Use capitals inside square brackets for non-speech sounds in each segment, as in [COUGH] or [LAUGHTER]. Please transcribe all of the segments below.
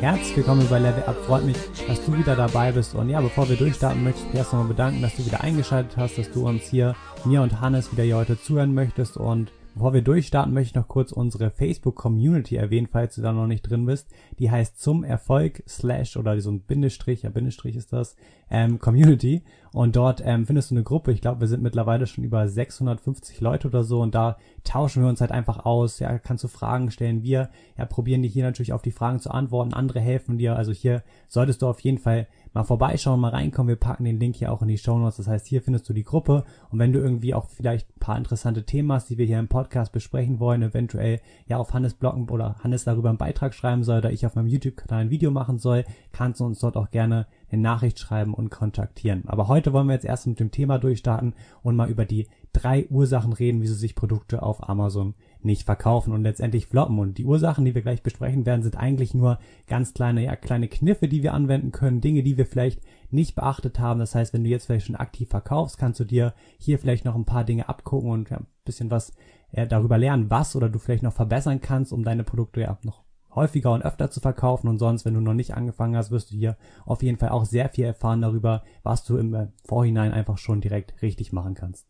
Herzlich willkommen bei Level Up. Freut mich, dass du wieder dabei bist. Und ja, bevor wir durchstarten, möchte ich mich erst nochmal bedanken, dass du wieder eingeschaltet hast, dass du uns hier, mir und Hannes, wieder hier heute zuhören möchtest. Und bevor wir durchstarten, möchte ich noch kurz unsere Facebook-Community erwähnen, falls du da noch nicht drin bist. Die heißt zum Erfolg slash oder so ein Bindestrich, ja Bindestrich ist das, ähm, Community. Und dort ähm, findest du eine Gruppe. Ich glaube, wir sind mittlerweile schon über 650 Leute oder so. Und da tauschen wir uns halt einfach aus. Ja, kannst du Fragen stellen. Wir ja, probieren dir hier natürlich auf die Fragen zu antworten. Andere helfen dir. Also hier solltest du auf jeden Fall mal vorbeischauen, mal reinkommen. Wir packen den Link hier auch in die Show Notes. Das heißt, hier findest du die Gruppe. Und wenn du irgendwie auch vielleicht ein paar interessante Themen hast, die wir hier im Podcast besprechen wollen, eventuell ja auf Hannes blocken oder Hannes darüber einen Beitrag schreiben soll oder ich auf meinem YouTube-Kanal ein Video machen soll, kannst du uns dort auch gerne eine Nachricht schreiben und kontaktieren. Aber heute wollen wir jetzt erst mit dem Thema durchstarten und mal über die drei Ursachen reden, wieso sich Produkte auf Amazon nicht verkaufen und letztendlich floppen. Und die Ursachen, die wir gleich besprechen werden, sind eigentlich nur ganz kleine, ja, kleine Kniffe, die wir anwenden können, Dinge, die wir vielleicht nicht beachtet haben. Das heißt, wenn du jetzt vielleicht schon aktiv verkaufst, kannst du dir hier vielleicht noch ein paar Dinge abgucken und ja, ein bisschen was äh, darüber lernen, was oder du vielleicht noch verbessern kannst, um deine Produkte ja noch häufiger und öfter zu verkaufen und sonst, wenn du noch nicht angefangen hast, wirst du hier auf jeden Fall auch sehr viel erfahren darüber, was du im äh, Vorhinein einfach schon direkt richtig machen kannst.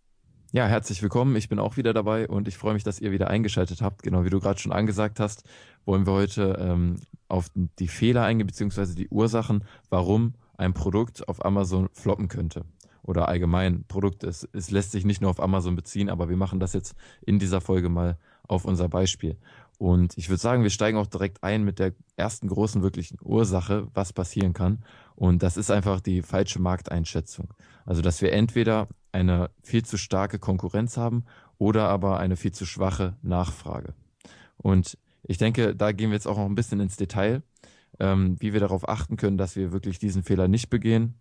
Ja, herzlich willkommen. Ich bin auch wieder dabei und ich freue mich, dass ihr wieder eingeschaltet habt. Genau wie du gerade schon angesagt hast, wollen wir heute ähm, auf die Fehler eingehen, beziehungsweise die Ursachen, warum ein Produkt auf Amazon floppen könnte. Oder allgemein Produkt, es, es lässt sich nicht nur auf Amazon beziehen, aber wir machen das jetzt in dieser Folge mal auf unser Beispiel. Und ich würde sagen, wir steigen auch direkt ein mit der ersten großen wirklichen Ursache, was passieren kann. Und das ist einfach die falsche Markteinschätzung. Also, dass wir entweder eine viel zu starke Konkurrenz haben oder aber eine viel zu schwache Nachfrage. Und ich denke, da gehen wir jetzt auch noch ein bisschen ins Detail, ähm, wie wir darauf achten können, dass wir wirklich diesen Fehler nicht begehen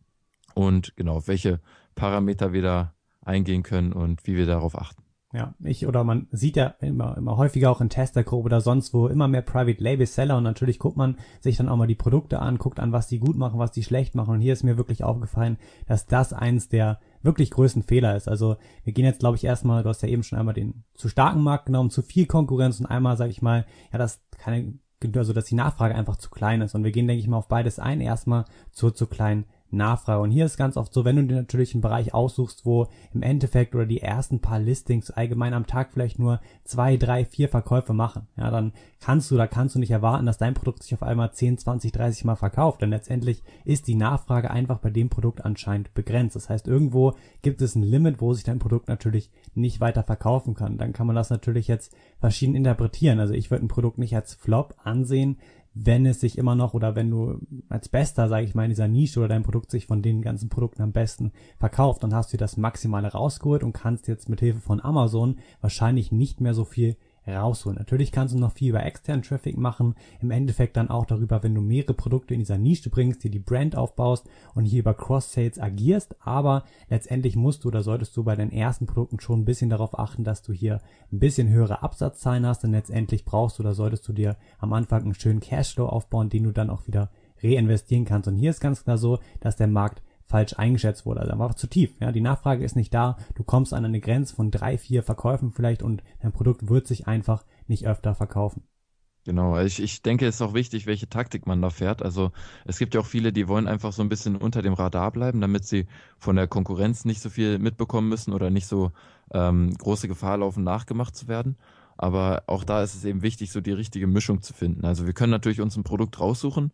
und genau, auf welche Parameter wir da eingehen können und wie wir darauf achten. Ja, ich oder man sieht ja immer, immer häufiger auch in Testergruppe oder sonst wo immer mehr Private Label Seller und natürlich guckt man sich dann auch mal die Produkte an, guckt an, was die gut machen, was die schlecht machen und hier ist mir wirklich aufgefallen, dass das eins der wirklich größten Fehler ist. Also wir gehen jetzt, glaube ich, erstmal, du hast ja eben schon einmal den zu starken Markt genommen, zu viel Konkurrenz und einmal, sage ich mal, ja, das keine, also dass die Nachfrage einfach zu klein ist. Und wir gehen, denke ich mal, auf beides ein. Erstmal zur zu kleinen Nachfrage. Und hier ist ganz oft so, wenn du dir natürlich einen Bereich aussuchst, wo im Endeffekt oder die ersten paar Listings allgemein am Tag vielleicht nur zwei, drei, vier Verkäufe machen, ja, dann kannst du, da kannst du nicht erwarten, dass dein Produkt sich auf einmal 10, 20, 30 Mal verkauft. Denn letztendlich ist die Nachfrage einfach bei dem Produkt anscheinend begrenzt. Das heißt, irgendwo gibt es ein Limit, wo sich dein Produkt natürlich nicht weiter verkaufen kann. Dann kann man das natürlich jetzt verschieden interpretieren. Also ich würde ein Produkt nicht als Flop ansehen, wenn es sich immer noch oder wenn du als Bester, sage ich mal, in dieser Nische oder dein Produkt sich von den ganzen Produkten am besten verkauft, dann hast du das Maximale rausgeholt und kannst jetzt mit Hilfe von Amazon wahrscheinlich nicht mehr so viel rausholen. Natürlich kannst du noch viel über externen Traffic machen, im Endeffekt dann auch darüber, wenn du mehrere Produkte in dieser Nische bringst, dir die Brand aufbaust und hier über Cross-Sales agierst, aber letztendlich musst du oder solltest du bei deinen ersten Produkten schon ein bisschen darauf achten, dass du hier ein bisschen höhere Absatzzahlen hast, denn letztendlich brauchst du oder solltest du dir am Anfang einen schönen Cashflow aufbauen, den du dann auch wieder reinvestieren kannst. Und hier ist ganz klar so, dass der Markt falsch eingeschätzt wurde. Also einfach zu tief. Ja, die Nachfrage ist nicht da. Du kommst an eine Grenze von drei, vier Verkäufen vielleicht und dein Produkt wird sich einfach nicht öfter verkaufen. Genau, ich, ich denke, es ist auch wichtig, welche Taktik man da fährt. Also es gibt ja auch viele, die wollen einfach so ein bisschen unter dem Radar bleiben, damit sie von der Konkurrenz nicht so viel mitbekommen müssen oder nicht so ähm, große Gefahr laufen, nachgemacht zu werden. Aber auch da ist es eben wichtig, so die richtige Mischung zu finden. Also wir können natürlich uns ein Produkt raussuchen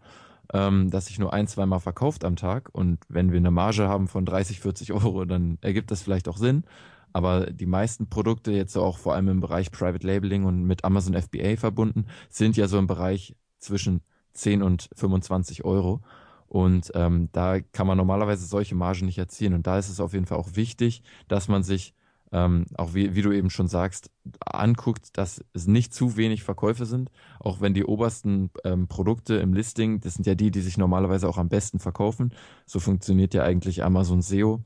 ähm, das sich nur ein, zweimal verkauft am Tag. Und wenn wir eine Marge haben von 30, 40 Euro, dann ergibt das vielleicht auch Sinn. Aber die meisten Produkte, jetzt auch vor allem im Bereich Private Labeling und mit Amazon FBA verbunden, sind ja so im Bereich zwischen 10 und 25 Euro. Und ähm, da kann man normalerweise solche Margen nicht erzielen. Und da ist es auf jeden Fall auch wichtig, dass man sich ähm, auch wie, wie du eben schon sagst, anguckt, dass es nicht zu wenig Verkäufe sind, auch wenn die obersten ähm, Produkte im Listing, das sind ja die, die sich normalerweise auch am besten verkaufen. So funktioniert ja eigentlich Amazon SEO.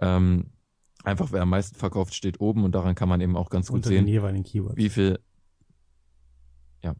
Ähm, einfach wer am meisten verkauft, steht oben und daran kann man eben auch ganz gut Unter sehen, den jeweiligen Keywords. wie viel, ja,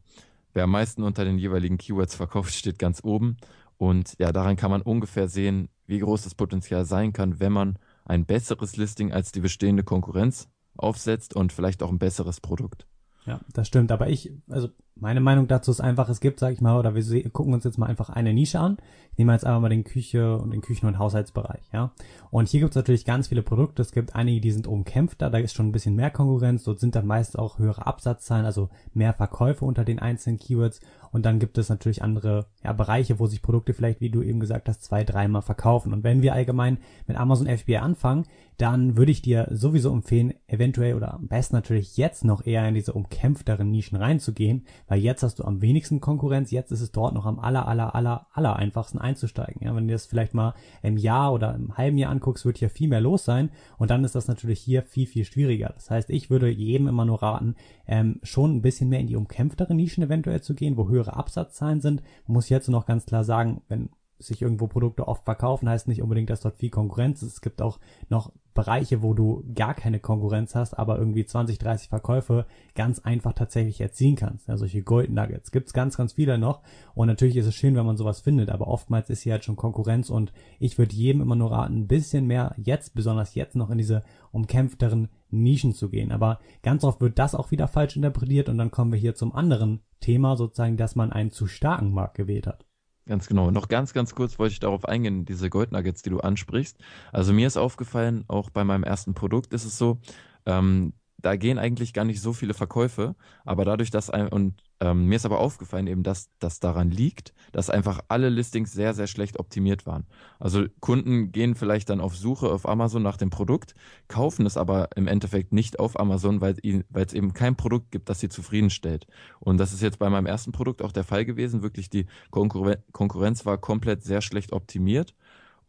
wer am meisten unter den jeweiligen Keywords verkauft, [LAUGHS] steht ganz oben. Und ja, daran kann man ungefähr sehen, wie groß das Potenzial sein kann, wenn man ein besseres Listing als die bestehende Konkurrenz aufsetzt und vielleicht auch ein besseres Produkt. Ja, das stimmt. Aber ich, also meine Meinung dazu ist einfach, es gibt, sag ich mal, oder wir gucken uns jetzt mal einfach eine Nische an. Ich nehme jetzt einfach mal den Küche und den Küchen- und Haushaltsbereich, ja. Und hier gibt es natürlich ganz viele Produkte. Es gibt einige, die sind umkämpfter, da ist schon ein bisschen mehr Konkurrenz. Dort sind dann meist auch höhere Absatzzahlen, also mehr Verkäufe unter den einzelnen Keywords. Und dann gibt es natürlich andere ja, Bereiche, wo sich Produkte vielleicht, wie du eben gesagt hast, zwei, dreimal verkaufen. Und wenn wir allgemein mit Amazon FBA anfangen, dann würde ich dir sowieso empfehlen, eventuell oder am besten natürlich jetzt noch eher in diese umkämpfteren Nischen reinzugehen, weil jetzt hast du am wenigsten Konkurrenz, jetzt ist es dort noch am aller, aller, aller, aller einfachsten einzusteigen. Ja, wenn du das vielleicht mal im Jahr oder im halben Jahr anguckst, wird hier viel mehr los sein und dann ist das natürlich hier viel, viel schwieriger. Das heißt, ich würde jedem immer nur raten, ähm, schon ein bisschen mehr in die umkämpfteren Nischen eventuell zu gehen, wo höhere Absatzzahlen sind. Man muss jetzt noch ganz klar sagen, wenn sich irgendwo Produkte oft verkaufen, heißt nicht unbedingt, dass dort viel Konkurrenz ist. Es gibt auch noch Bereiche, wo du gar keine Konkurrenz hast, aber irgendwie 20, 30 Verkäufe ganz einfach tatsächlich erzielen kannst. Ja, solche Gold Nuggets gibt's ganz, ganz viele noch. Und natürlich ist es schön, wenn man sowas findet, aber oftmals ist hier halt schon Konkurrenz und ich würde jedem immer nur raten, ein bisschen mehr jetzt, besonders jetzt noch in diese umkämpfteren Nischen zu gehen. Aber ganz oft wird das auch wieder falsch interpretiert und dann kommen wir hier zum anderen Thema, sozusagen, dass man einen zu starken Markt gewählt hat. Ganz genau. Noch ganz, ganz kurz wollte ich darauf eingehen, diese Goldnuggets, die du ansprichst. Also mir ist aufgefallen, auch bei meinem ersten Produkt ist es so, ähm, da gehen eigentlich gar nicht so viele Verkäufe, aber dadurch, dass ein, und ähm, mir ist aber aufgefallen eben, dass das daran liegt, dass einfach alle Listings sehr, sehr schlecht optimiert waren. Also Kunden gehen vielleicht dann auf Suche auf Amazon nach dem Produkt, kaufen es aber im Endeffekt nicht auf Amazon, weil es eben kein Produkt gibt, das sie zufriedenstellt. Und das ist jetzt bei meinem ersten Produkt auch der Fall gewesen. Wirklich die Konkurren Konkurrenz war komplett sehr schlecht optimiert.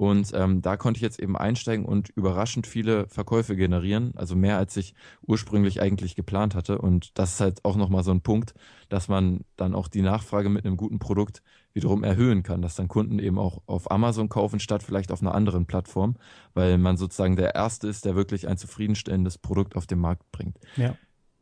Und ähm, da konnte ich jetzt eben einsteigen und überraschend viele Verkäufe generieren, also mehr als ich ursprünglich eigentlich geplant hatte. Und das ist halt auch nochmal so ein Punkt, dass man dann auch die Nachfrage mit einem guten Produkt wiederum erhöhen kann, dass dann Kunden eben auch auf Amazon kaufen, statt vielleicht auf einer anderen Plattform, weil man sozusagen der Erste ist, der wirklich ein zufriedenstellendes Produkt auf den Markt bringt. Ja.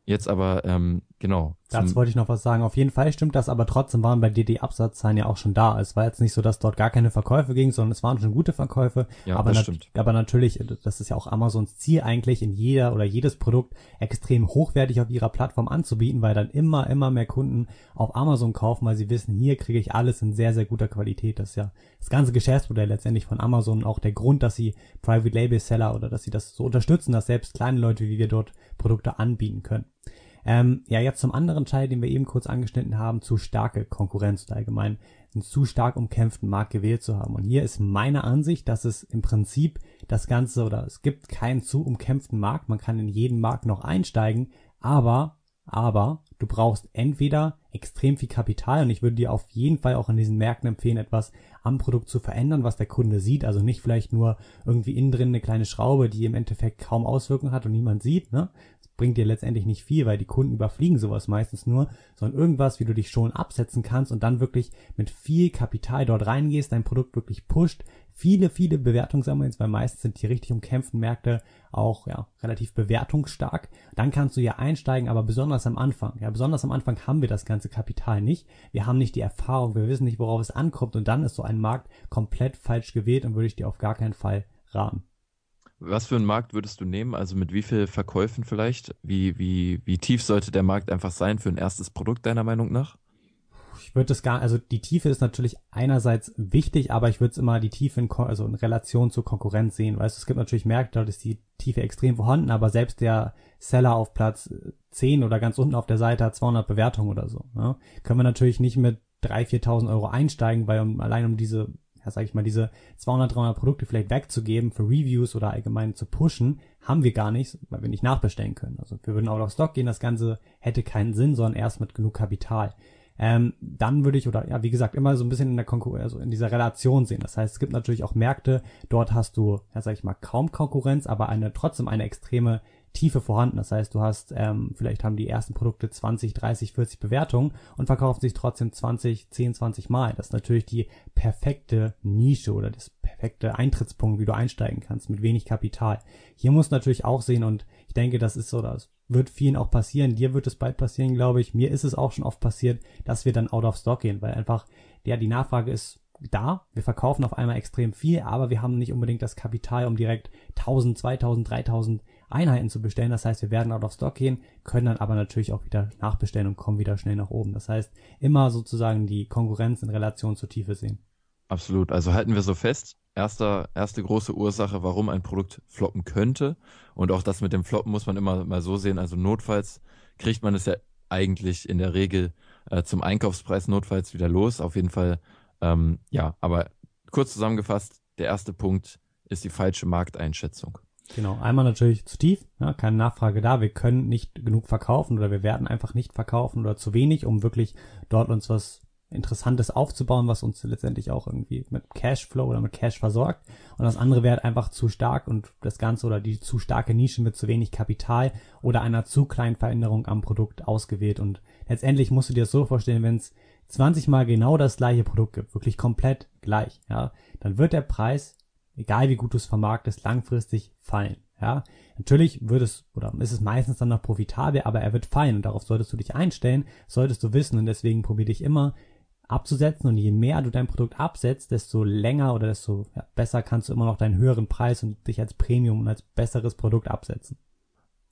Jetzt aber, ähm, genau. Dazu wollte ich noch was sagen. Auf jeden Fall stimmt das, aber trotzdem waren bei dir die Absatzzahlen ja auch schon da. Es war jetzt nicht so, dass dort gar keine Verkäufe ging, sondern es waren schon gute Verkäufe. Ja, aber, das stimmt. aber natürlich, das ist ja auch Amazons Ziel eigentlich, in jeder oder jedes Produkt extrem hochwertig auf ihrer Plattform anzubieten, weil dann immer, immer mehr Kunden auf Amazon kaufen, weil sie wissen, hier kriege ich alles in sehr, sehr guter Qualität. Das ist ja das ganze Geschäftsmodell letztendlich von Amazon auch der Grund, dass sie Private Label Seller oder dass sie das so unterstützen, dass selbst kleine Leute wie wir dort Produkte anbieten können. Ähm, ja, jetzt zum anderen Teil, den wir eben kurz angeschnitten haben, zu starke Konkurrenz oder allgemein einen zu stark umkämpften Markt gewählt zu haben. Und hier ist meine Ansicht, dass es im Prinzip das Ganze oder es gibt keinen zu umkämpften Markt. Man kann in jeden Markt noch einsteigen, aber, aber du brauchst entweder extrem viel Kapital und ich würde dir auf jeden Fall auch in diesen Märkten empfehlen, etwas am Produkt zu verändern, was der Kunde sieht. Also nicht vielleicht nur irgendwie innen drin eine kleine Schraube, die im Endeffekt kaum Auswirkungen hat und niemand sieht, ne? Bringt dir letztendlich nicht viel, weil die Kunden überfliegen sowas meistens nur, sondern irgendwas, wie du dich schon absetzen kannst und dann wirklich mit viel Kapital dort reingehst, dein Produkt wirklich pusht, viele, viele Bewertungen sammelst, weil meistens sind die richtig umkämpften Märkte auch ja, relativ bewertungsstark. Dann kannst du ja einsteigen, aber besonders am Anfang. Ja, besonders am Anfang haben wir das ganze Kapital nicht. Wir haben nicht die Erfahrung, wir wissen nicht, worauf es ankommt und dann ist so ein Markt komplett falsch gewählt und würde ich dir auf gar keinen Fall raten. Was für einen Markt würdest du nehmen? Also mit wie viel Verkäufen vielleicht? Wie, wie, wie tief sollte der Markt einfach sein für ein erstes Produkt deiner Meinung nach? Ich würde es gar, also die Tiefe ist natürlich einerseits wichtig, aber ich würde es immer die Tiefe in, also in Relation zur Konkurrenz sehen. Weißt du, es gibt natürlich Märkte, dort ist die Tiefe extrem vorhanden, aber selbst der Seller auf Platz 10 oder ganz unten auf der Seite hat 200 Bewertungen oder so. Ne? Können wir natürlich nicht mit 3.000, 4.000 Euro einsteigen, weil um, allein um diese ja, sag ich mal, diese 200, 300 Produkte vielleicht wegzugeben für Reviews oder allgemein zu pushen, haben wir gar nicht, weil wir nicht nachbestellen können. Also wir würden out of stock gehen, das Ganze hätte keinen Sinn, sondern erst mit genug Kapital. Ähm, dann würde ich, oder ja, wie gesagt, immer so ein bisschen in der Konkurrenz, also in dieser Relation sehen. Das heißt, es gibt natürlich auch Märkte, dort hast du, ja, sag ich mal, kaum Konkurrenz, aber eine, trotzdem eine extreme Tiefe vorhanden. Das heißt, du hast, ähm, vielleicht haben die ersten Produkte 20, 30, 40 Bewertungen und verkaufen sich trotzdem 20, 10, 20 Mal. Das ist natürlich die perfekte Nische oder das perfekte Eintrittspunkt, wie du einsteigen kannst mit wenig Kapital. Hier musst du natürlich auch sehen und ich denke, das ist so, das wird vielen auch passieren. Dir wird es bald passieren, glaube ich. Mir ist es auch schon oft passiert, dass wir dann out of stock gehen, weil einfach, ja, die Nachfrage ist da. Wir verkaufen auf einmal extrem viel, aber wir haben nicht unbedingt das Kapital, um direkt 1000, 2000, 3000 Einheiten zu bestellen. Das heißt, wir werden out of stock gehen, können dann aber natürlich auch wieder nachbestellen und kommen wieder schnell nach oben. Das heißt, immer sozusagen die Konkurrenz in Relation zur Tiefe sehen. Absolut. Also halten wir so fest. Erster, erste große Ursache, warum ein Produkt floppen könnte. Und auch das mit dem Floppen muss man immer mal so sehen. Also notfalls kriegt man es ja eigentlich in der Regel äh, zum Einkaufspreis notfalls wieder los. Auf jeden Fall, ähm, ja, aber kurz zusammengefasst, der erste Punkt ist die falsche Markteinschätzung. Genau, einmal natürlich zu tief, ja, keine Nachfrage da. Wir können nicht genug verkaufen oder wir werden einfach nicht verkaufen oder zu wenig, um wirklich dort uns was Interessantes aufzubauen, was uns letztendlich auch irgendwie mit Cashflow oder mit Cash versorgt. Und das andere wäre halt einfach zu stark und das Ganze oder die zu starke Nische mit zu wenig Kapital oder einer zu kleinen Veränderung am Produkt ausgewählt. Und letztendlich musst du dir das so vorstellen, wenn es 20 mal genau das gleiche Produkt gibt, wirklich komplett gleich, ja, dann wird der Preis, egal wie gut du es vermarktest, langfristig fallen. Ja, natürlich wird es oder ist es meistens dann noch profitabel, aber er wird fallen und darauf solltest du dich einstellen, solltest du wissen und deswegen probiere dich immer abzusetzen und je mehr du dein Produkt absetzt, desto länger oder desto ja, besser kannst du immer noch deinen höheren Preis und dich als Premium und als besseres Produkt absetzen.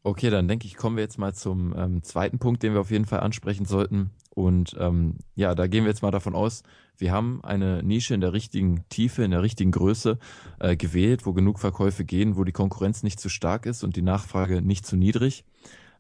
Okay, dann denke ich, kommen wir jetzt mal zum ähm, zweiten Punkt, den wir auf jeden Fall ansprechen sollten. Und ähm, ja, da gehen wir jetzt mal davon aus, wir haben eine Nische in der richtigen Tiefe, in der richtigen Größe äh, gewählt, wo genug Verkäufe gehen, wo die Konkurrenz nicht zu stark ist und die Nachfrage nicht zu niedrig.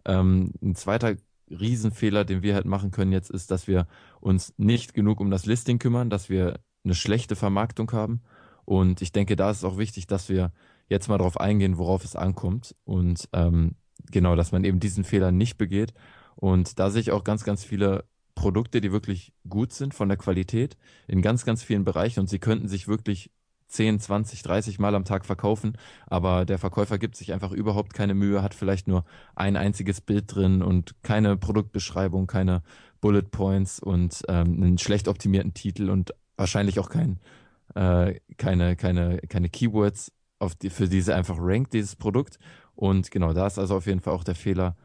Ähm, ein zweiter Riesenfehler, den wir halt machen können jetzt, ist, dass wir uns nicht genug um das Listing kümmern, dass wir eine schlechte Vermarktung haben. Und ich denke, da ist es auch wichtig, dass wir jetzt mal darauf eingehen, worauf es ankommt. Und ähm, genau, dass man eben diesen Fehler nicht begeht. Und da sehe ich auch ganz, ganz viele Produkte, die wirklich gut sind von der Qualität in ganz, ganz vielen Bereichen und sie könnten sich wirklich 10, 20, 30 Mal am Tag verkaufen, aber der Verkäufer gibt sich einfach überhaupt keine Mühe, hat vielleicht nur ein einziges Bild drin und keine Produktbeschreibung, keine Bullet Points und ähm, einen schlecht optimierten Titel und wahrscheinlich auch kein, äh, keine, keine, keine Keywords, auf die, für diese einfach rankt, dieses Produkt. Und genau, da ist also auf jeden Fall auch der Fehler,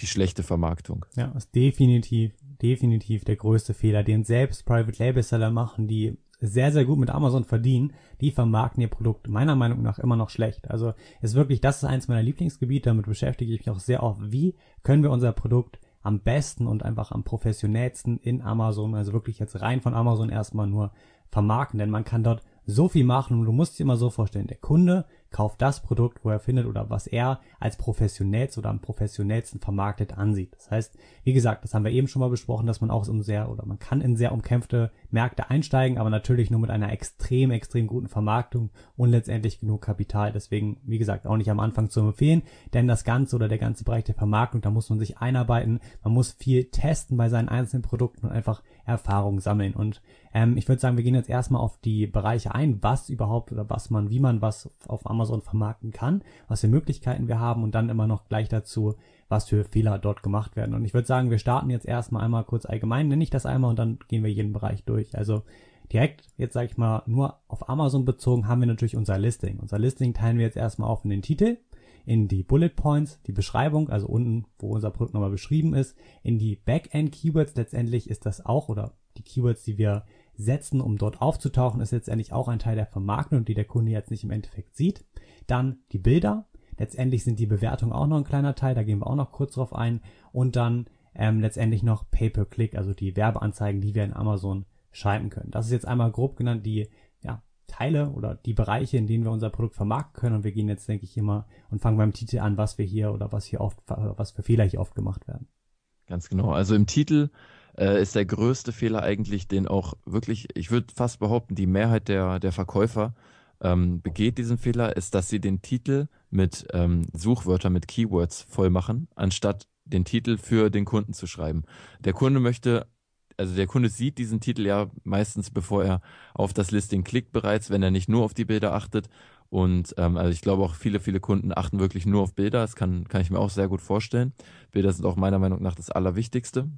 die schlechte Vermarktung. Ja, ist definitiv, definitiv der größte Fehler, den selbst Private Label Seller machen, die sehr, sehr gut mit Amazon verdienen, die vermarkten ihr Produkt meiner Meinung nach immer noch schlecht. Also ist wirklich, das ist eins meiner Lieblingsgebiete, damit beschäftige ich mich auch sehr oft. Wie können wir unser Produkt am besten und einfach am professionellsten in Amazon, also wirklich jetzt rein von Amazon erstmal nur vermarkten, denn man kann dort so viel machen und du musst dir immer so vorstellen, der Kunde kauft das Produkt, wo er findet oder was er als professionellst oder am professionellsten vermarktet ansieht. Das heißt, wie gesagt, das haben wir eben schon mal besprochen, dass man auch in sehr oder man kann in sehr umkämpfte Märkte einsteigen, aber natürlich nur mit einer extrem, extrem guten Vermarktung und letztendlich genug Kapital. Deswegen, wie gesagt, auch nicht am Anfang zu empfehlen, denn das Ganze oder der ganze Bereich der Vermarktung, da muss man sich einarbeiten, man muss viel testen bei seinen einzelnen Produkten und einfach Erfahrung sammeln. Und ähm, ich würde sagen, wir gehen jetzt erstmal auf die Bereiche ein, was überhaupt oder was man, wie man was auf Amazon vermarkten kann, was für Möglichkeiten wir haben und dann immer noch gleich dazu, was für Fehler dort gemacht werden. Und ich würde sagen, wir starten jetzt erstmal einmal kurz allgemein, nenne ich das einmal und dann gehen wir jeden Bereich durch. Also direkt, jetzt sage ich mal, nur auf Amazon bezogen, haben wir natürlich unser Listing. Unser Listing teilen wir jetzt erstmal auf in den Titel, in die Bullet Points, die Beschreibung, also unten, wo unser Produkt nochmal beschrieben ist, in die Backend Keywords. Letztendlich ist das auch, oder die Keywords, die wir setzen, um dort aufzutauchen, ist letztendlich auch ein Teil der Vermarktung, die der Kunde jetzt nicht im Endeffekt sieht. Dann die Bilder. Letztendlich sind die Bewertungen auch noch ein kleiner Teil, da gehen wir auch noch kurz drauf ein. Und dann ähm, letztendlich noch Pay-per-Click, also die Werbeanzeigen, die wir in Amazon schalten können. Das ist jetzt einmal grob genannt die Teile oder die Bereiche, in denen wir unser Produkt vermarkten können. Und wir gehen jetzt, denke ich, immer und fangen beim Titel an, was wir hier oder was hier oft, was für Fehler hier oft gemacht werden. Ganz genau. Also im Titel äh, ist der größte Fehler eigentlich, den auch wirklich, ich würde fast behaupten, die Mehrheit der, der Verkäufer ähm, begeht diesen Fehler, ist, dass sie den Titel mit ähm, Suchwörtern, mit Keywords voll machen, anstatt den Titel für den Kunden zu schreiben. Der Kunde möchte, also der Kunde sieht diesen Titel ja meistens, bevor er auf das Listing klickt bereits, wenn er nicht nur auf die Bilder achtet. Und ähm, also ich glaube auch viele, viele Kunden achten wirklich nur auf Bilder. Das kann, kann ich mir auch sehr gut vorstellen. Bilder sind auch meiner Meinung nach das Allerwichtigste.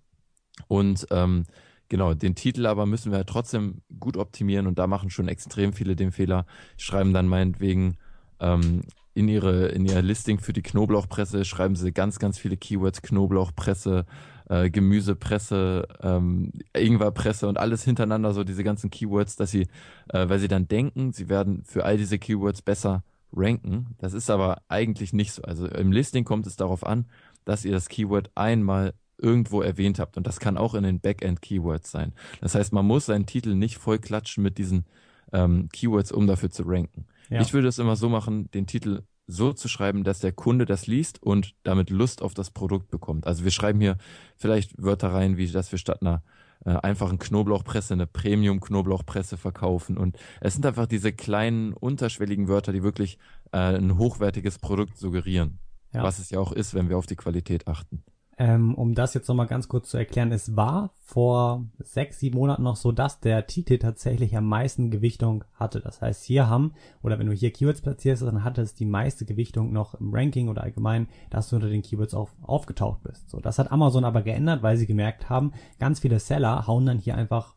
Und ähm, genau, den Titel aber müssen wir halt trotzdem gut optimieren und da machen schon extrem viele den Fehler, schreiben dann meinetwegen ähm, in ihre in ihr Listing für die Knoblauchpresse schreiben sie ganz ganz viele Keywords Knoblauchpresse, äh, Gemüsepresse, ähm, Ingwerpresse und alles hintereinander so diese ganzen Keywords, dass sie äh, weil sie dann denken, sie werden für all diese Keywords besser ranken. Das ist aber eigentlich nicht so. Also im Listing kommt es darauf an, dass ihr das Keyword einmal irgendwo erwähnt habt und das kann auch in den Backend Keywords sein. Das heißt, man muss seinen Titel nicht voll klatschen mit diesen ähm, Keywords, um dafür zu ranken. Ja. Ich würde es immer so machen, den Titel so zu schreiben, dass der Kunde das liest und damit Lust auf das Produkt bekommt. Also wir schreiben hier vielleicht Wörter rein, wie dass wir statt einer äh, einfachen Knoblauchpresse eine Premium-Knoblauchpresse verkaufen. Und es sind einfach diese kleinen, unterschwelligen Wörter, die wirklich äh, ein hochwertiges Produkt suggerieren. Ja. Was es ja auch ist, wenn wir auf die Qualität achten. Ähm, um das jetzt nochmal ganz kurz zu erklären, es war vor sechs, sieben Monaten noch so, dass der Titel tatsächlich am meisten Gewichtung hatte. Das heißt, hier haben, oder wenn du hier Keywords platzierst, dann hatte es die meiste Gewichtung noch im Ranking oder allgemein, dass du unter den Keywords auf, aufgetaucht bist. So, das hat Amazon aber geändert, weil sie gemerkt haben, ganz viele Seller hauen dann hier einfach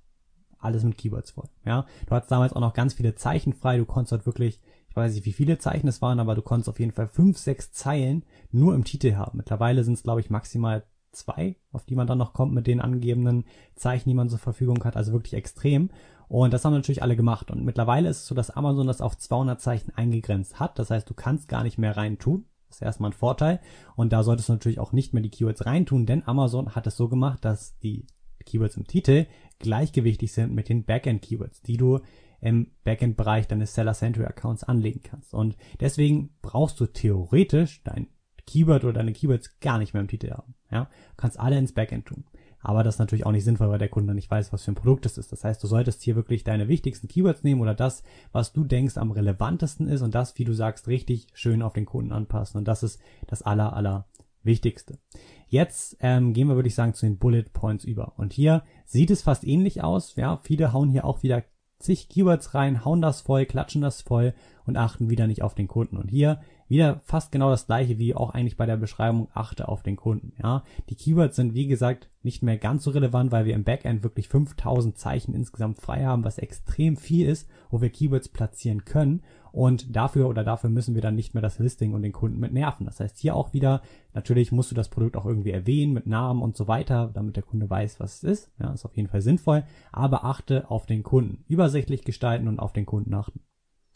alles mit Keywords voll. Ja, du hattest damals auch noch ganz viele Zeichen frei, du konntest dort wirklich ich weiß nicht, wie viele Zeichen es waren, aber du konntest auf jeden Fall fünf, sechs Zeilen nur im Titel haben. Mittlerweile sind es, glaube ich, maximal zwei, auf die man dann noch kommt mit den angegebenen Zeichen, die man zur Verfügung hat. Also wirklich extrem. Und das haben natürlich alle gemacht. Und mittlerweile ist es so, dass Amazon das auf 200 Zeichen eingegrenzt hat. Das heißt, du kannst gar nicht mehr rein tun. Das ist erstmal ein Vorteil. Und da solltest du natürlich auch nicht mehr die Keywords reintun, denn Amazon hat es so gemacht, dass die Keywords im Titel gleichgewichtig sind mit den Backend-Keywords, die du im Backend-Bereich deines Seller-Century-Accounts anlegen kannst. Und deswegen brauchst du theoretisch dein Keyword oder deine Keywords gar nicht mehr im Titel haben. Ja? Du kannst alle ins Backend tun. Aber das ist natürlich auch nicht sinnvoll, weil der Kunde nicht weiß, was für ein Produkt es ist. Das heißt, du solltest hier wirklich deine wichtigsten Keywords nehmen oder das, was du denkst am relevantesten ist und das, wie du sagst, richtig schön auf den Kunden anpassen. Und das ist das aller, aller Wichtigste. Jetzt ähm, gehen wir, würde ich sagen, zu den Bullet Points über. Und hier sieht es fast ähnlich aus. Ja, viele hauen hier auch wieder zig Keywords rein, hauen das voll, klatschen das voll und achten wieder nicht auf den Kunden. Und hier wieder fast genau das gleiche wie auch eigentlich bei der Beschreibung, achte auf den Kunden. Ja, die Keywords sind wie gesagt nicht mehr ganz so relevant, weil wir im Backend wirklich 5000 Zeichen insgesamt frei haben, was extrem viel ist, wo wir Keywords platzieren können. Und dafür oder dafür müssen wir dann nicht mehr das Listing und den Kunden mit nerven. Das heißt hier auch wieder, natürlich musst du das Produkt auch irgendwie erwähnen mit Namen und so weiter, damit der Kunde weiß, was es ist. Ja, ist auf jeden Fall sinnvoll. Aber achte auf den Kunden. Übersichtlich gestalten und auf den Kunden achten.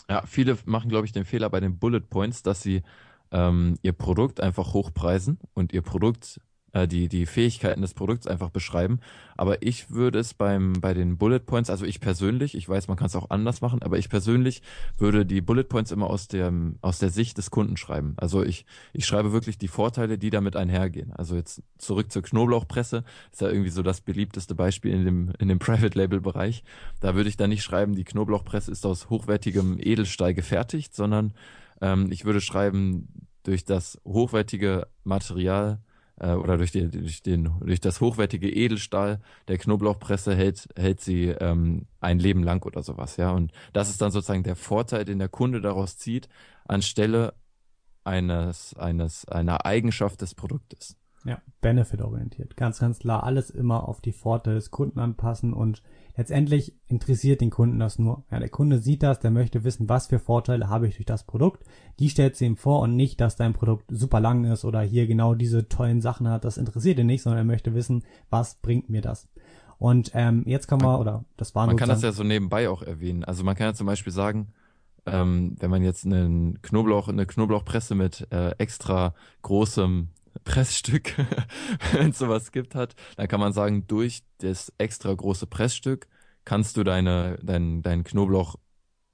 Ja, viele machen, glaube ich, den Fehler bei den Bullet Points, dass sie ähm, ihr Produkt einfach hochpreisen und ihr Produkt äh, die, die Fähigkeiten des Produkts einfach beschreiben. Aber ich würde es beim, bei den Bullet Points, also ich persönlich, ich weiß, man kann es auch anders machen, aber ich persönlich würde die Bullet Points immer aus der, aus der Sicht des Kunden schreiben. Also ich, ich schreibe wirklich die Vorteile, die damit einhergehen. Also jetzt zurück zur Knoblauchpresse, ist ja irgendwie so das beliebteste Beispiel in dem, in dem [LAUGHS] Private Label Bereich. Da würde ich dann nicht schreiben, die Knoblauchpresse ist aus hochwertigem Edelstahl gefertigt, sondern ähm, ich würde schreiben, durch das hochwertige Material äh, oder durch, die, durch, den, durch das hochwertige Edelstahl der Knoblauchpresse hält, hält sie ähm, ein Leben lang oder sowas, ja. Und das ist dann sozusagen der Vorteil, den der Kunde daraus zieht, anstelle eines, eines, einer Eigenschaft des Produktes. Ja, benefit-orientiert. Ganz, ganz klar. Alles immer auf die Vorteile des Kunden anpassen und letztendlich interessiert den Kunden das nur. Ja, der Kunde sieht das, der möchte wissen, was für Vorteile habe ich durch das Produkt. Die stellt sie ihm vor und nicht, dass dein Produkt super lang ist oder hier genau diese tollen Sachen hat. Das interessiert ihn nicht, sondern er möchte wissen, was bringt mir das. Und ähm, jetzt kann man, oder das war Man kann das ja so nebenbei auch erwähnen. Also man kann ja zum Beispiel sagen, ähm, wenn man jetzt einen Knoblauch, eine Knoblauchpresse mit äh, extra großem Pressstück, [LAUGHS] wenn es sowas gibt, hat, dann kann man sagen, durch das extra große Pressstück kannst du deine, dein, dein Knoblauch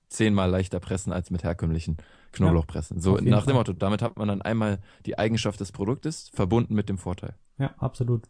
zehnmal leichter pressen als mit herkömmlichen Knoblauchpressen. Ja, so nach dem Motto, damit hat man dann einmal die Eigenschaft des Produktes verbunden mit dem Vorteil. Ja, absolut.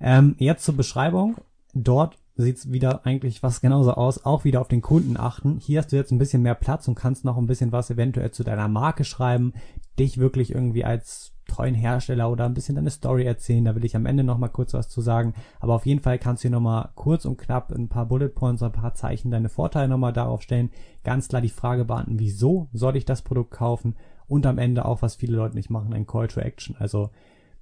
Ähm, jetzt zur Beschreibung. Dort sieht's wieder eigentlich was genauso aus. Auch wieder auf den Kunden achten. Hier hast du jetzt ein bisschen mehr Platz und kannst noch ein bisschen was eventuell zu deiner Marke schreiben. Dich wirklich irgendwie als treuen Hersteller oder ein bisschen deine Story erzählen. Da will ich am Ende noch mal kurz was zu sagen. Aber auf jeden Fall kannst du hier noch mal kurz und knapp ein paar Bullet Points, ein paar Zeichen, deine Vorteile noch mal darauf stellen. Ganz klar die Frage beantworten, wieso soll ich das Produkt kaufen? Und am Ende auch, was viele Leute nicht machen, ein Call to Action. Also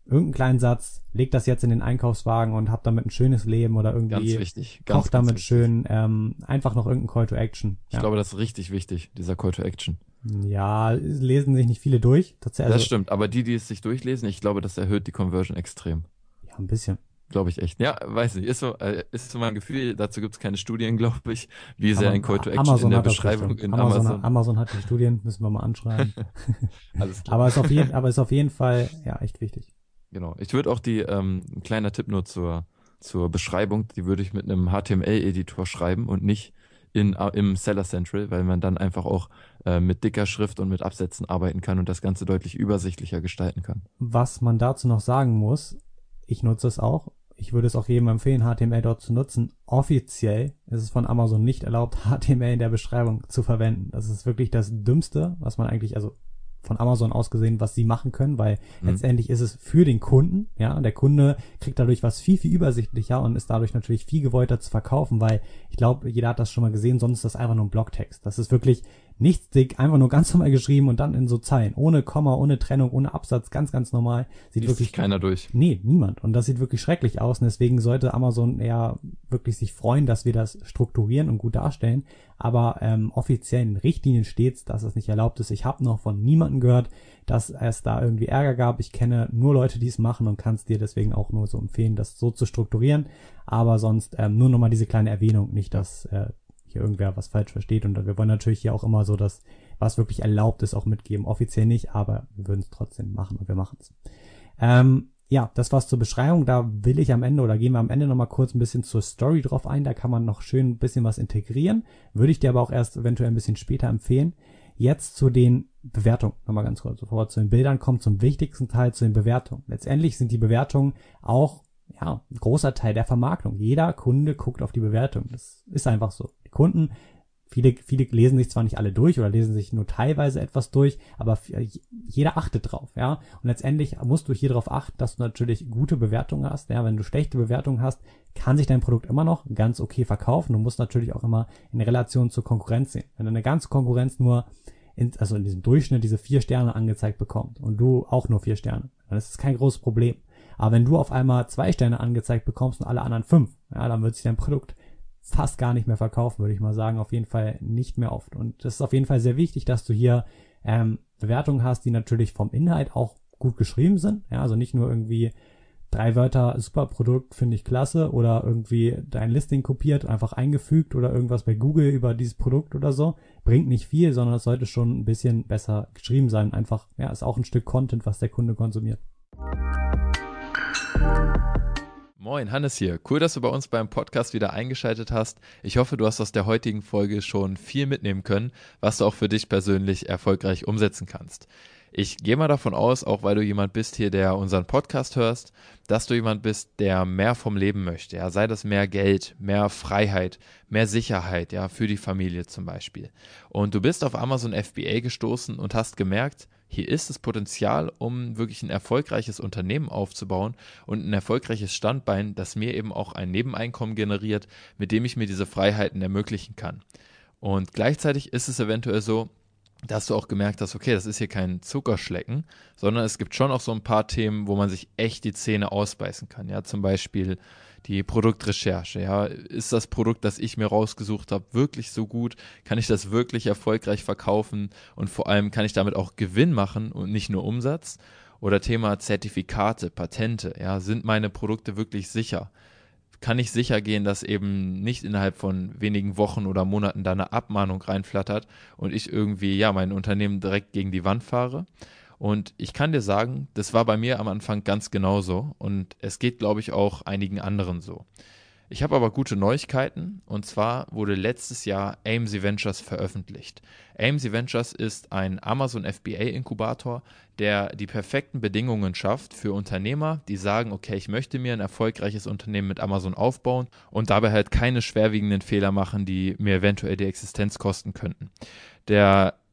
irgendeinen kleinen Satz, leg das jetzt in den Einkaufswagen und hab damit ein schönes Leben oder irgendwie ganz wichtig, ganz, koch damit ganz schön, ähm, einfach noch irgendein Call to Action. Ich glaube, das ist richtig wichtig, dieser Call to Action. Ja, lesen sich nicht viele durch. Tatsächlich, also, das stimmt, aber die, die es sich durchlesen, ich glaube, das erhöht die Conversion extrem. Ja, ein bisschen. Glaube ich echt. Ja, weiß nicht. Ist so, äh, ist so mein Gefühl. Dazu gibt es keine Studien, [LAUGHS] glaube ich, wie sehr ein Call to Action Amazon in der Beschreibung in Amazon. Amazon. Amazon hat die Studien, müssen wir mal anschreiben. [LAUGHS] Alles klar. aber ist auf jeden, aber ist auf jeden Fall ja echt wichtig. Genau. Ich würde auch die ähm, ein kleiner Tipp nur zur zur Beschreibung, die würde ich mit einem HTML-Editor schreiben und nicht in, äh, im Seller Central, weil man dann einfach auch äh, mit dicker Schrift und mit Absätzen arbeiten kann und das Ganze deutlich übersichtlicher gestalten kann. Was man dazu noch sagen muss, ich nutze es auch. Ich würde es auch jedem empfehlen, HTML dort zu nutzen. Offiziell ist es von Amazon nicht erlaubt, [LAUGHS] HTML in der Beschreibung zu verwenden. Das ist wirklich das Dümmste, was man eigentlich, also von Amazon aus gesehen, was sie machen können, weil mhm. letztendlich ist es für den Kunden, ja, der Kunde kriegt dadurch was viel, viel übersichtlicher und ist dadurch natürlich viel gewollter zu verkaufen, weil ich glaube, jeder hat das schon mal gesehen, sonst ist das einfach nur ein Blogtext. Das ist wirklich nichts dick, einfach nur ganz normal geschrieben und dann in so Zeilen, ohne Komma, ohne Trennung, ohne Absatz, ganz, ganz normal. Sieht Liest wirklich keiner durch. Nee, niemand. Und das sieht wirklich schrecklich aus. Und deswegen sollte Amazon eher wirklich sich freuen, dass wir das strukturieren und gut darstellen. Aber ähm, offiziellen Richtlinien steht's, dass es nicht erlaubt ist. Ich habe noch von niemandem gehört, dass es da irgendwie Ärger gab. Ich kenne nur Leute, die es machen und kann es dir deswegen auch nur so empfehlen, das so zu strukturieren. Aber sonst ähm, nur nochmal diese kleine Erwähnung, nicht, dass äh, hier irgendwer was falsch versteht. Und wir wollen natürlich hier auch immer so, dass was wirklich erlaubt ist, auch mitgeben. Offiziell nicht, aber wir würden es trotzdem machen und wir machen es. Ähm, ja, das war's zur Beschreibung. Da will ich am Ende oder gehen wir am Ende nochmal kurz ein bisschen zur Story drauf ein. Da kann man noch schön ein bisschen was integrieren. Würde ich dir aber auch erst eventuell ein bisschen später empfehlen. Jetzt zu den Bewertungen. Nochmal ganz kurz, bevor wir zu den Bildern kommen, zum wichtigsten Teil, zu den Bewertungen. Letztendlich sind die Bewertungen auch ja, ein großer Teil der Vermarktung. Jeder Kunde guckt auf die Bewertung. Das ist einfach so. Die Kunden, viele, viele lesen sich zwar nicht alle durch oder lesen sich nur teilweise etwas durch, aber jeder achtet drauf, ja. Und letztendlich musst du hier darauf achten, dass du natürlich gute Bewertungen hast. Ja, wenn du schlechte Bewertungen hast, kann sich dein Produkt immer noch ganz okay verkaufen. Du musst natürlich auch immer in Relation zur Konkurrenz sehen. Wenn eine ganze Konkurrenz nur in, also in diesem Durchschnitt diese vier Sterne angezeigt bekommt und du auch nur vier Sterne, dann ist es kein großes Problem. Aber wenn du auf einmal zwei Sterne angezeigt bekommst und alle anderen fünf, ja, dann wird sich dein Produkt fast gar nicht mehr verkaufen, würde ich mal sagen. Auf jeden Fall nicht mehr oft. Und das ist auf jeden Fall sehr wichtig, dass du hier ähm, Bewertungen hast, die natürlich vom Inhalt auch gut geschrieben sind. Ja, also nicht nur irgendwie drei Wörter, super Produkt, finde ich klasse, oder irgendwie dein Listing kopiert, einfach eingefügt oder irgendwas bei Google über dieses Produkt oder so. Bringt nicht viel, sondern es sollte schon ein bisschen besser geschrieben sein. Einfach, ja, ist auch ein Stück Content, was der Kunde konsumiert. Moin, Hannes hier. Cool, dass du bei uns beim Podcast wieder eingeschaltet hast. Ich hoffe, du hast aus der heutigen Folge schon viel mitnehmen können, was du auch für dich persönlich erfolgreich umsetzen kannst. Ich gehe mal davon aus, auch weil du jemand bist hier, der unseren Podcast hörst, dass du jemand bist, der mehr vom Leben möchte. Ja, sei das mehr Geld, mehr Freiheit, mehr Sicherheit, ja, für die Familie zum Beispiel. Und du bist auf Amazon FBA gestoßen und hast gemerkt, hier ist das Potenzial, um wirklich ein erfolgreiches Unternehmen aufzubauen und ein erfolgreiches Standbein, das mir eben auch ein Nebeneinkommen generiert, mit dem ich mir diese Freiheiten ermöglichen kann. Und gleichzeitig ist es eventuell so, dass du auch gemerkt hast, okay, das ist hier kein Zuckerschlecken, sondern es gibt schon auch so ein paar Themen, wo man sich echt die Zähne ausbeißen kann. Ja, zum Beispiel die Produktrecherche. Ja, ist das Produkt, das ich mir rausgesucht habe, wirklich so gut? Kann ich das wirklich erfolgreich verkaufen? Und vor allem kann ich damit auch Gewinn machen und nicht nur Umsatz? Oder Thema Zertifikate, Patente. Ja, sind meine Produkte wirklich sicher? Kann ich sicher gehen, dass eben nicht innerhalb von wenigen Wochen oder Monaten da eine Abmahnung reinflattert und ich irgendwie ja mein Unternehmen direkt gegen die Wand fahre? Und ich kann dir sagen, das war bei mir am Anfang ganz genauso und es geht, glaube ich, auch einigen anderen so. Ich habe aber gute Neuigkeiten und zwar wurde letztes Jahr AMC Ventures veröffentlicht. AMC Ventures ist ein Amazon FBA Inkubator, der die perfekten Bedingungen schafft für Unternehmer, die sagen, okay, ich möchte mir ein erfolgreiches Unternehmen mit Amazon aufbauen und dabei halt keine schwerwiegenden Fehler machen, die mir eventuell die Existenz kosten könnten. Der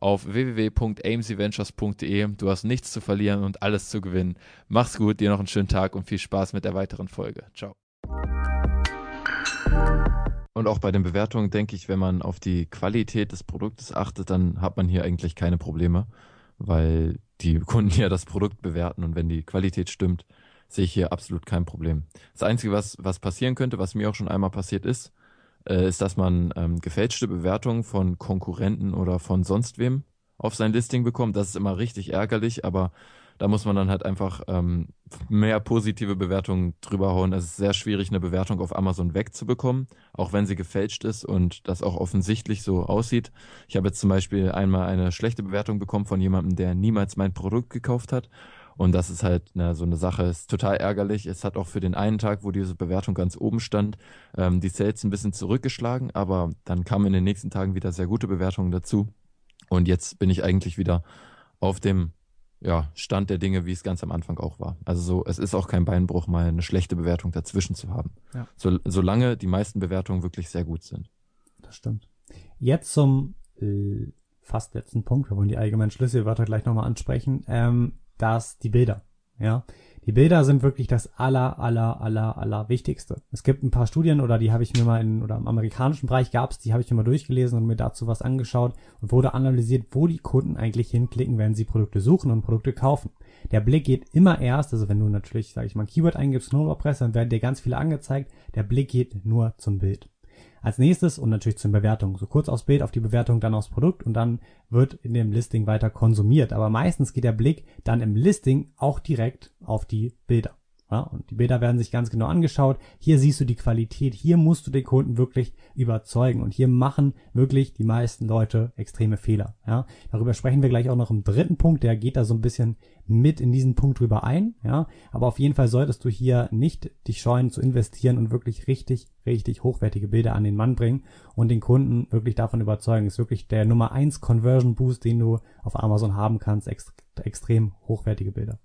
auf www.amcventures.de. Du hast nichts zu verlieren und alles zu gewinnen. Mach's gut, dir noch einen schönen Tag und viel Spaß mit der weiteren Folge. Ciao. Und auch bei den Bewertungen denke ich, wenn man auf die Qualität des Produktes achtet, dann hat man hier eigentlich keine Probleme, weil die [LAUGHS] Kunden ja das Produkt bewerten und wenn die Qualität stimmt, sehe ich hier absolut kein Problem. Das Einzige, was, was passieren könnte, was mir auch schon einmal passiert ist, ist, dass man ähm, gefälschte Bewertungen von Konkurrenten oder von sonst wem auf sein Listing bekommt. Das ist immer richtig ärgerlich, aber da muss man dann halt einfach ähm, mehr positive Bewertungen drüber hauen. Es ist sehr schwierig, eine Bewertung auf Amazon wegzubekommen, auch wenn sie gefälscht ist und das auch offensichtlich so aussieht. Ich habe jetzt zum Beispiel einmal eine schlechte Bewertung bekommen von jemandem, der niemals mein Produkt gekauft hat und das ist halt na, so eine Sache, ist total ärgerlich. Es hat auch für den einen Tag, wo diese Bewertung ganz oben stand, ähm, die Sales ein bisschen zurückgeschlagen, aber dann kamen in den nächsten Tagen wieder sehr gute Bewertungen dazu. Und jetzt bin ich eigentlich wieder auf dem ja, Stand der Dinge, wie es ganz am Anfang auch war. Also so, es ist auch kein Beinbruch, mal eine schlechte Bewertung dazwischen zu haben. Ja. So, solange die meisten Bewertungen wirklich sehr gut sind. Das stimmt. Jetzt zum äh, fast letzten Punkt. Wir wollen die allgemeinen Schlüsselwörter gleich nochmal ansprechen. Ähm, dass die Bilder. Ja, die Bilder sind wirklich das aller, aller, aller, aller Wichtigste. Es gibt ein paar Studien oder die habe ich mir mal in oder im amerikanischen Bereich gab es, die habe ich mir mal durchgelesen und mir dazu was angeschaut und wurde analysiert, wo die Kunden eigentlich hinklicken, wenn sie Produkte suchen und Produkte kaufen. Der Blick geht immer erst, also wenn du natürlich, sage ich mal, ein Keyword eingibst, Nullpress, dann werden dir ganz viele angezeigt. Der Blick geht nur zum Bild. Als nächstes und natürlich zur Bewertung. So kurz aufs Bild, auf die Bewertung, dann aufs Produkt und dann wird in dem Listing weiter konsumiert. Aber meistens geht der Blick dann im Listing auch direkt auf die Bilder. Ja, und die Bilder werden sich ganz genau angeschaut. Hier siehst du die Qualität. Hier musst du den Kunden wirklich überzeugen. Und hier machen wirklich die meisten Leute extreme Fehler. Ja, darüber sprechen wir gleich auch noch im dritten Punkt. Der geht da so ein bisschen mit in diesen Punkt drüber ein. Ja, aber auf jeden Fall solltest du hier nicht dich scheuen zu investieren und wirklich richtig, richtig hochwertige Bilder an den Mann bringen und den Kunden wirklich davon überzeugen. Das ist wirklich der Nummer eins Conversion Boost, den du auf Amazon haben kannst. Ext extrem hochwertige Bilder.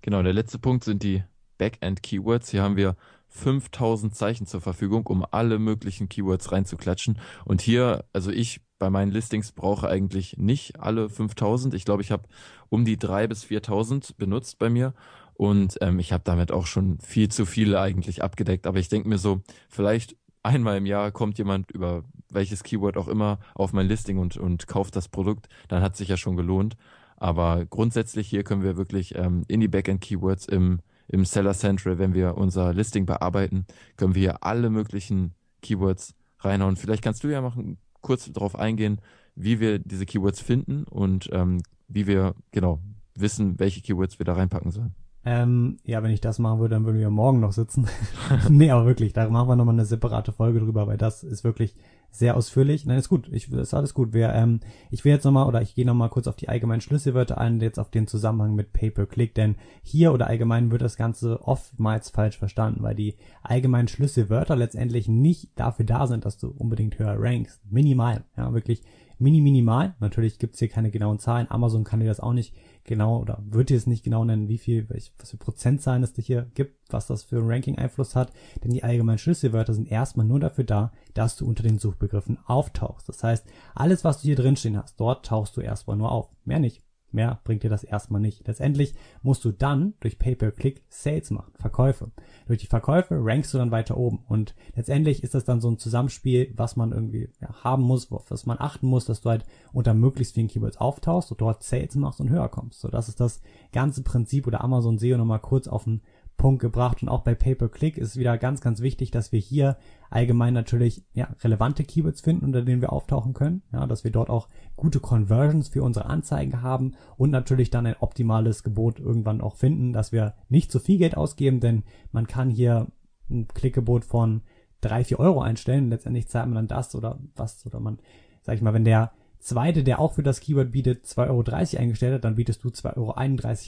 Genau, der letzte Punkt sind die Backend-Keywords. Hier haben wir 5000 Zeichen zur Verfügung, um alle möglichen Keywords reinzuklatschen. Und hier, also ich bei meinen Listings brauche eigentlich nicht alle 5000. Ich glaube, ich habe um die 3 bis 4000 benutzt bei mir. Und ähm, ich habe damit auch schon viel zu viele eigentlich abgedeckt. Aber ich denke mir so, vielleicht einmal im Jahr kommt jemand über welches Keyword auch immer auf mein Listing und, und kauft das Produkt. Dann hat sich ja schon gelohnt. Aber grundsätzlich hier können wir wirklich ähm, in die Backend-Keywords im im Seller Central, wenn wir unser Listing bearbeiten, können wir hier alle möglichen Keywords reinhauen. Vielleicht kannst du ja mal kurz darauf eingehen, wie wir diese Keywords finden und ähm, wie wir genau wissen, welche Keywords wir da reinpacken sollen. Ähm, ja, wenn ich das machen würde, dann würden wir morgen noch sitzen. [LAUGHS] nee, aber wirklich, da machen wir nochmal eine separate Folge drüber, weil das ist wirklich sehr ausführlich. Nein, ist gut. Ich, ist alles gut. Wir, ähm, ich will jetzt nochmal, oder ich gehe nochmal kurz auf die allgemeinen Schlüsselwörter ein, jetzt auf den Zusammenhang mit Pay-Per-Click, denn hier oder allgemein wird das Ganze oftmals falsch verstanden, weil die allgemeinen Schlüsselwörter letztendlich nicht dafür da sind, dass du unbedingt höher rankst. Minimal. Ja, wirklich mini minimal. Natürlich gibt's hier keine genauen Zahlen. Amazon kann dir das auch nicht genau oder dir es nicht genau nennen, wie viel, was für Prozentzahlen es hier gibt, was das für einen Ranking-Einfluss hat. Denn die allgemeinen Schlüsselwörter sind erstmal nur dafür da, dass du unter den Suchbegriffen auftauchst. Das heißt, alles, was du hier drinstehen hast, dort tauchst du erstmal nur auf. Mehr nicht. Mehr bringt dir das erstmal nicht. Letztendlich musst du dann durch Pay-per-Click Sales machen, Verkäufe. Durch die Verkäufe rankst du dann weiter oben. Und letztendlich ist das dann so ein Zusammenspiel, was man irgendwie ja, haben muss, auf was man achten muss, dass du halt unter möglichst vielen Keywords auftauchst und dort Sales machst und höher kommst. So, das ist das ganze Prinzip oder Amazon SEO nochmal kurz auf den Punkt gebracht und auch bei Pay-per-Click ist wieder ganz, ganz wichtig, dass wir hier allgemein natürlich ja, relevante Keywords finden, unter denen wir auftauchen können, ja, dass wir dort auch gute Conversions für unsere Anzeigen haben und natürlich dann ein optimales Gebot irgendwann auch finden, dass wir nicht zu viel Geld ausgeben, denn man kann hier ein Klickgebot von drei, vier Euro einstellen. Letztendlich zahlt man dann das oder was, oder man, sag ich mal, wenn der zweite, der auch für das Keyword bietet, 2,30 Euro eingestellt hat, dann bietest du 2,31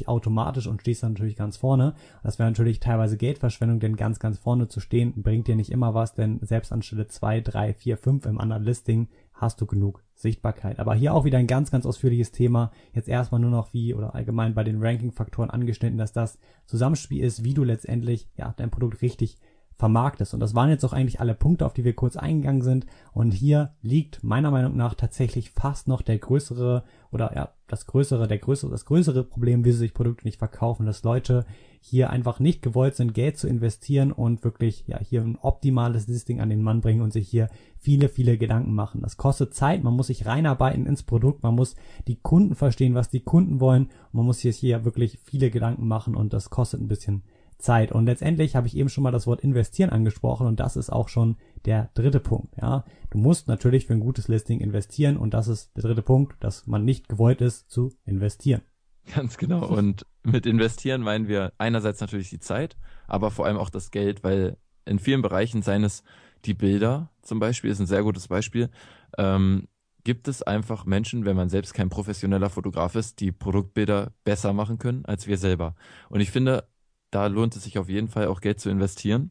Euro automatisch und stehst dann natürlich ganz vorne. Das wäre natürlich teilweise Geldverschwendung, denn ganz, ganz vorne zu stehen bringt dir nicht immer was, denn selbst anstelle 2, 3, 4, 5 im anderen Listing hast du genug Sichtbarkeit. Aber hier auch wieder ein ganz, ganz ausführliches Thema. Jetzt erstmal nur noch wie oder allgemein bei den Ranking-Faktoren angeschnitten, dass das Zusammenspiel ist, wie du letztendlich ja dein Produkt richtig vermarktest. Und das waren jetzt auch eigentlich alle Punkte, auf die wir kurz eingegangen sind. Und hier liegt meiner Meinung nach tatsächlich fast noch der größere oder ja, das größere, der größere, das größere Problem, wie sie sich Produkte nicht verkaufen, dass Leute hier einfach nicht gewollt sind, Geld zu investieren und wirklich ja hier ein optimales Listing an den Mann bringen und sich hier viele, viele Gedanken machen. Das kostet Zeit, man muss sich reinarbeiten ins Produkt, man muss die Kunden verstehen, was die Kunden wollen man muss hier, hier wirklich viele Gedanken machen und das kostet ein bisschen Zeit. Und letztendlich habe ich eben schon mal das Wort investieren angesprochen und das ist auch schon der dritte Punkt. Ja, du musst natürlich für ein gutes Listing investieren und das ist der dritte Punkt, dass man nicht gewollt ist zu investieren. Ganz genau. Und mit investieren meinen wir einerseits natürlich die Zeit, aber vor allem auch das Geld, weil in vielen Bereichen seien es die Bilder zum Beispiel, ist ein sehr gutes Beispiel. Ähm, gibt es einfach Menschen, wenn man selbst kein professioneller Fotograf ist, die Produktbilder besser machen können als wir selber. Und ich finde, da lohnt es sich auf jeden Fall auch Geld zu investieren.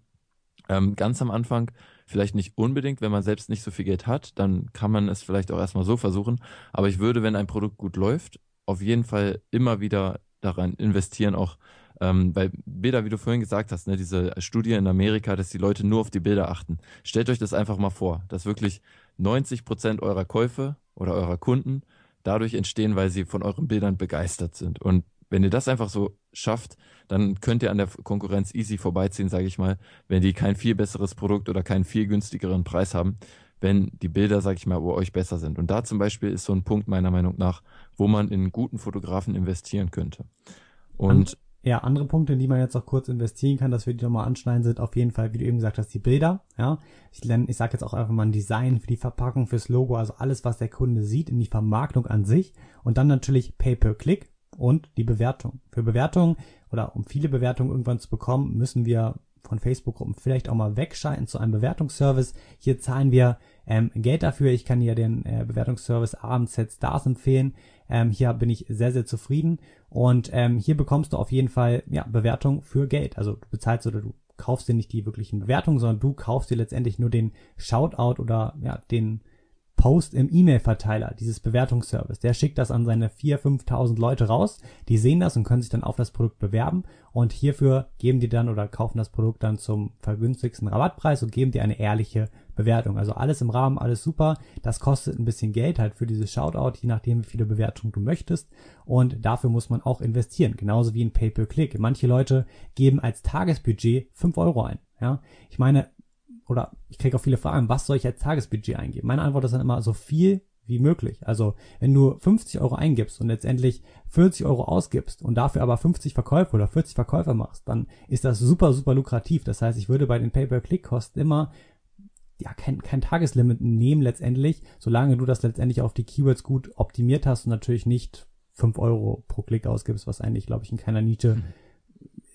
Ähm, ganz am Anfang vielleicht nicht unbedingt, wenn man selbst nicht so viel Geld hat, dann kann man es vielleicht auch erstmal so versuchen. Aber ich würde, wenn ein Produkt gut läuft, auf jeden Fall immer wieder daran investieren, auch ähm, weil Bilder, wie du vorhin gesagt hast, ne, diese Studie in Amerika, dass die Leute nur auf die Bilder achten. Stellt euch das einfach mal vor, dass wirklich 90 Prozent eurer Käufe oder eurer Kunden dadurch entstehen, weil sie von euren Bildern begeistert sind. Und wenn ihr das einfach so schafft, dann könnt ihr an der Konkurrenz easy vorbeiziehen, sage ich mal, wenn die kein viel besseres Produkt oder keinen viel günstigeren Preis haben, wenn die Bilder, sage ich mal, bei euch besser sind. Und da zum Beispiel ist so ein Punkt meiner Meinung nach, wo man in guten Fotografen investieren könnte. Und ja, andere Punkte, in die man jetzt auch kurz investieren kann, dass wir die nochmal anschneiden, sind auf jeden Fall, wie du eben gesagt hast, die Bilder. Ja, ich, ich sage jetzt auch einfach mal ein Design für die Verpackung, fürs Logo, also alles, was der Kunde sieht, in die Vermarktung an sich. Und dann natürlich Pay-per-Click und die Bewertung. Für Bewertungen oder um viele Bewertungen irgendwann zu bekommen, müssen wir von Facebook-Gruppen vielleicht auch mal wegschalten zu einem Bewertungsservice. Hier zahlen wir ähm, Geld dafür. Ich kann hier den äh, Bewertungsservice AMZ Stars empfehlen. Ähm, hier bin ich sehr, sehr zufrieden. Und ähm, hier bekommst du auf jeden Fall ja, Bewertung für Geld. Also du bezahlst oder du kaufst dir nicht die wirklichen Bewertungen, sondern du kaufst dir letztendlich nur den Shoutout oder ja, den Post im E-Mail-Verteiler, dieses Bewertungsservice. Der schickt das an seine 4.000, 5.000 Leute raus. Die sehen das und können sich dann auf das Produkt bewerben. Und hierfür geben die dann oder kaufen das Produkt dann zum vergünstigsten Rabattpreis und geben dir eine ehrliche Bewertung. Also alles im Rahmen, alles super. Das kostet ein bisschen Geld halt für dieses Shoutout, je nachdem, wie viele Bewertungen du möchtest. Und dafür muss man auch investieren. Genauso wie in Pay-Per-Click. Manche Leute geben als Tagesbudget 5 Euro ein. Ja, ich meine, oder ich kriege auch viele Fragen, was soll ich als Tagesbudget eingeben? Meine Antwort ist dann immer so viel wie möglich. Also wenn du 50 Euro eingibst und letztendlich 40 Euro ausgibst und dafür aber 50 Verkäufe oder 40 Verkäufe machst, dann ist das super, super lukrativ. Das heißt, ich würde bei den Pay-Per-Click-Kosten immer ja, kein, kein Tageslimit nehmen letztendlich, solange du das letztendlich auf die Keywords gut optimiert hast und natürlich nicht 5 Euro pro Klick ausgibst, was eigentlich, glaube ich, in keiner Nische mhm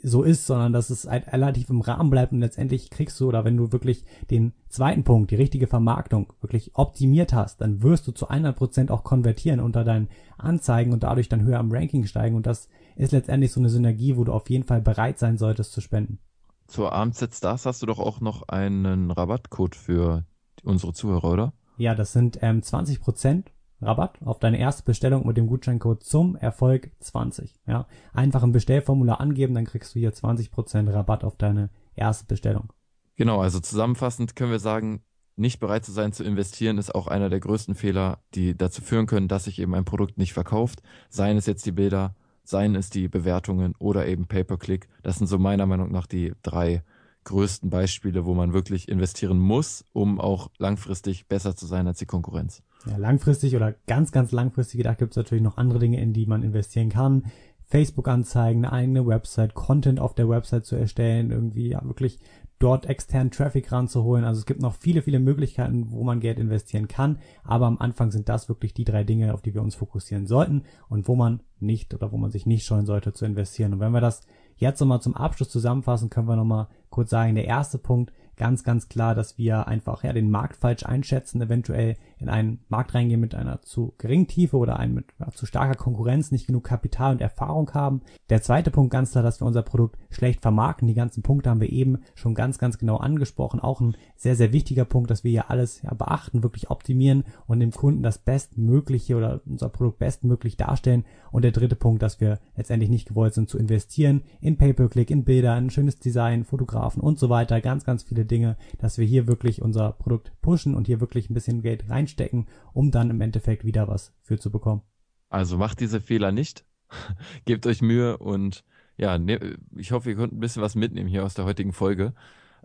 so ist, sondern dass es halt relativ im Rahmen bleibt und letztendlich kriegst du oder wenn du wirklich den zweiten Punkt, die richtige Vermarktung wirklich optimiert hast, dann wirst du zu 100 Prozent auch konvertieren unter deinen Anzeigen und dadurch dann höher im Ranking steigen und das ist letztendlich so eine Synergie, wo du auf jeden Fall bereit sein solltest zu spenden. Zur AMZ Stars hast du doch auch noch einen Rabattcode für unsere Zuhörer, oder? Ja, das sind ähm, 20 Prozent Rabatt auf deine erste Bestellung mit dem Gutscheincode zum Erfolg 20. Ja, einfach ein Bestellformular angeben, dann kriegst du hier 20% Rabatt auf deine erste Bestellung. Genau, also zusammenfassend können wir sagen, nicht bereit zu sein zu investieren ist auch einer der größten Fehler, die dazu führen können, dass sich eben ein Produkt nicht verkauft. Seien es jetzt die Bilder, seien es die Bewertungen oder eben Pay-per-Click. Das sind so meiner Meinung nach die drei größten Beispiele, wo man wirklich investieren muss, um auch langfristig besser zu sein als die Konkurrenz. Ja, langfristig oder ganz, ganz langfristig gedacht gibt es natürlich noch andere Dinge, in die man investieren kann. Facebook-Anzeigen, eine eigene Website, Content auf der Website zu erstellen, irgendwie ja wirklich dort externen Traffic ranzuholen. Also es gibt noch viele, viele Möglichkeiten, wo man Geld investieren kann. Aber am Anfang sind das wirklich die drei Dinge, auf die wir uns fokussieren sollten und wo man nicht oder wo man sich nicht scheuen sollte zu investieren. Und wenn wir das jetzt nochmal zum Abschluss zusammenfassen, können wir nochmal kurz sagen, der erste Punkt, ganz, ganz klar, dass wir einfach ja den Markt falsch einschätzen, eventuell in einen Markt reingehen mit einer zu geringen Tiefe oder einem mit zu starker Konkurrenz, nicht genug Kapital und Erfahrung haben. Der zweite Punkt ganz klar, dass wir unser Produkt schlecht vermarkten. Die ganzen Punkte haben wir eben schon ganz, ganz genau angesprochen. Auch ein sehr, sehr wichtiger Punkt, dass wir hier alles ja, beachten, wirklich optimieren und dem Kunden das Bestmögliche oder unser Produkt bestmöglich darstellen. Und der dritte Punkt, dass wir letztendlich nicht gewollt sind zu investieren in Pay-Per-Click, in Bilder, in schönes Design, Fotografen und so weiter. Ganz, ganz viele Dinge, dass wir hier wirklich unser Produkt pushen und hier wirklich ein bisschen Geld reinstecken, um dann im Endeffekt wieder was für zu bekommen. Also macht diese Fehler nicht. [LAUGHS] Gebt euch Mühe und ja, ne, ich hoffe, ihr könnt ein bisschen was mitnehmen hier aus der heutigen Folge.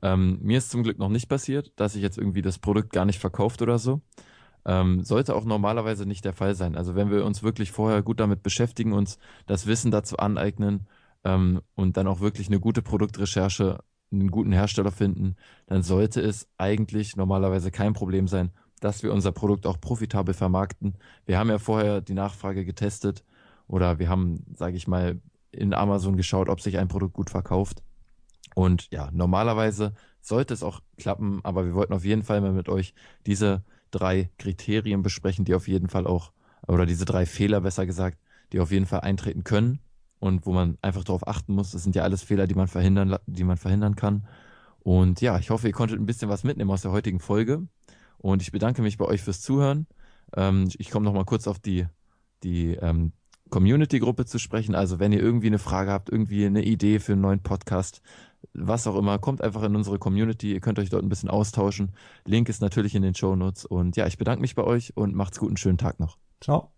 Ähm, mir ist zum Glück noch nicht passiert, dass ich jetzt irgendwie das Produkt gar nicht verkauft oder so. Ähm, sollte auch normalerweise nicht der Fall sein. Also wenn wir uns wirklich vorher gut damit beschäftigen, uns das Wissen dazu aneignen ähm, und dann auch wirklich eine gute Produktrecherche einen guten Hersteller finden, dann sollte es eigentlich normalerweise kein Problem sein, dass wir unser Produkt auch profitabel vermarkten. Wir haben ja vorher die Nachfrage getestet oder wir haben, sage ich mal, in Amazon geschaut, ob sich ein Produkt gut verkauft. Und ja, normalerweise sollte es auch klappen, aber wir wollten auf jeden Fall mal mit euch diese drei Kriterien besprechen, die auf jeden Fall auch, oder diese drei Fehler besser gesagt, die auf jeden Fall eintreten können und wo man einfach darauf achten muss. Das sind ja alles Fehler, die man verhindern, die man verhindern kann. Und ja, ich hoffe, ihr konntet ein bisschen was mitnehmen aus der heutigen Folge. Und ich bedanke mich bei euch fürs Zuhören. Ähm, ich komme noch mal kurz auf die, die ähm, Community-Gruppe zu sprechen. Also wenn ihr irgendwie eine Frage habt, irgendwie eine Idee für einen neuen Podcast, was auch immer, kommt einfach in unsere Community. Ihr könnt euch dort ein bisschen austauschen. Link ist natürlich in den Show Notes. Und ja, ich bedanke mich bei euch und macht's gut, einen schönen Tag noch. Ciao.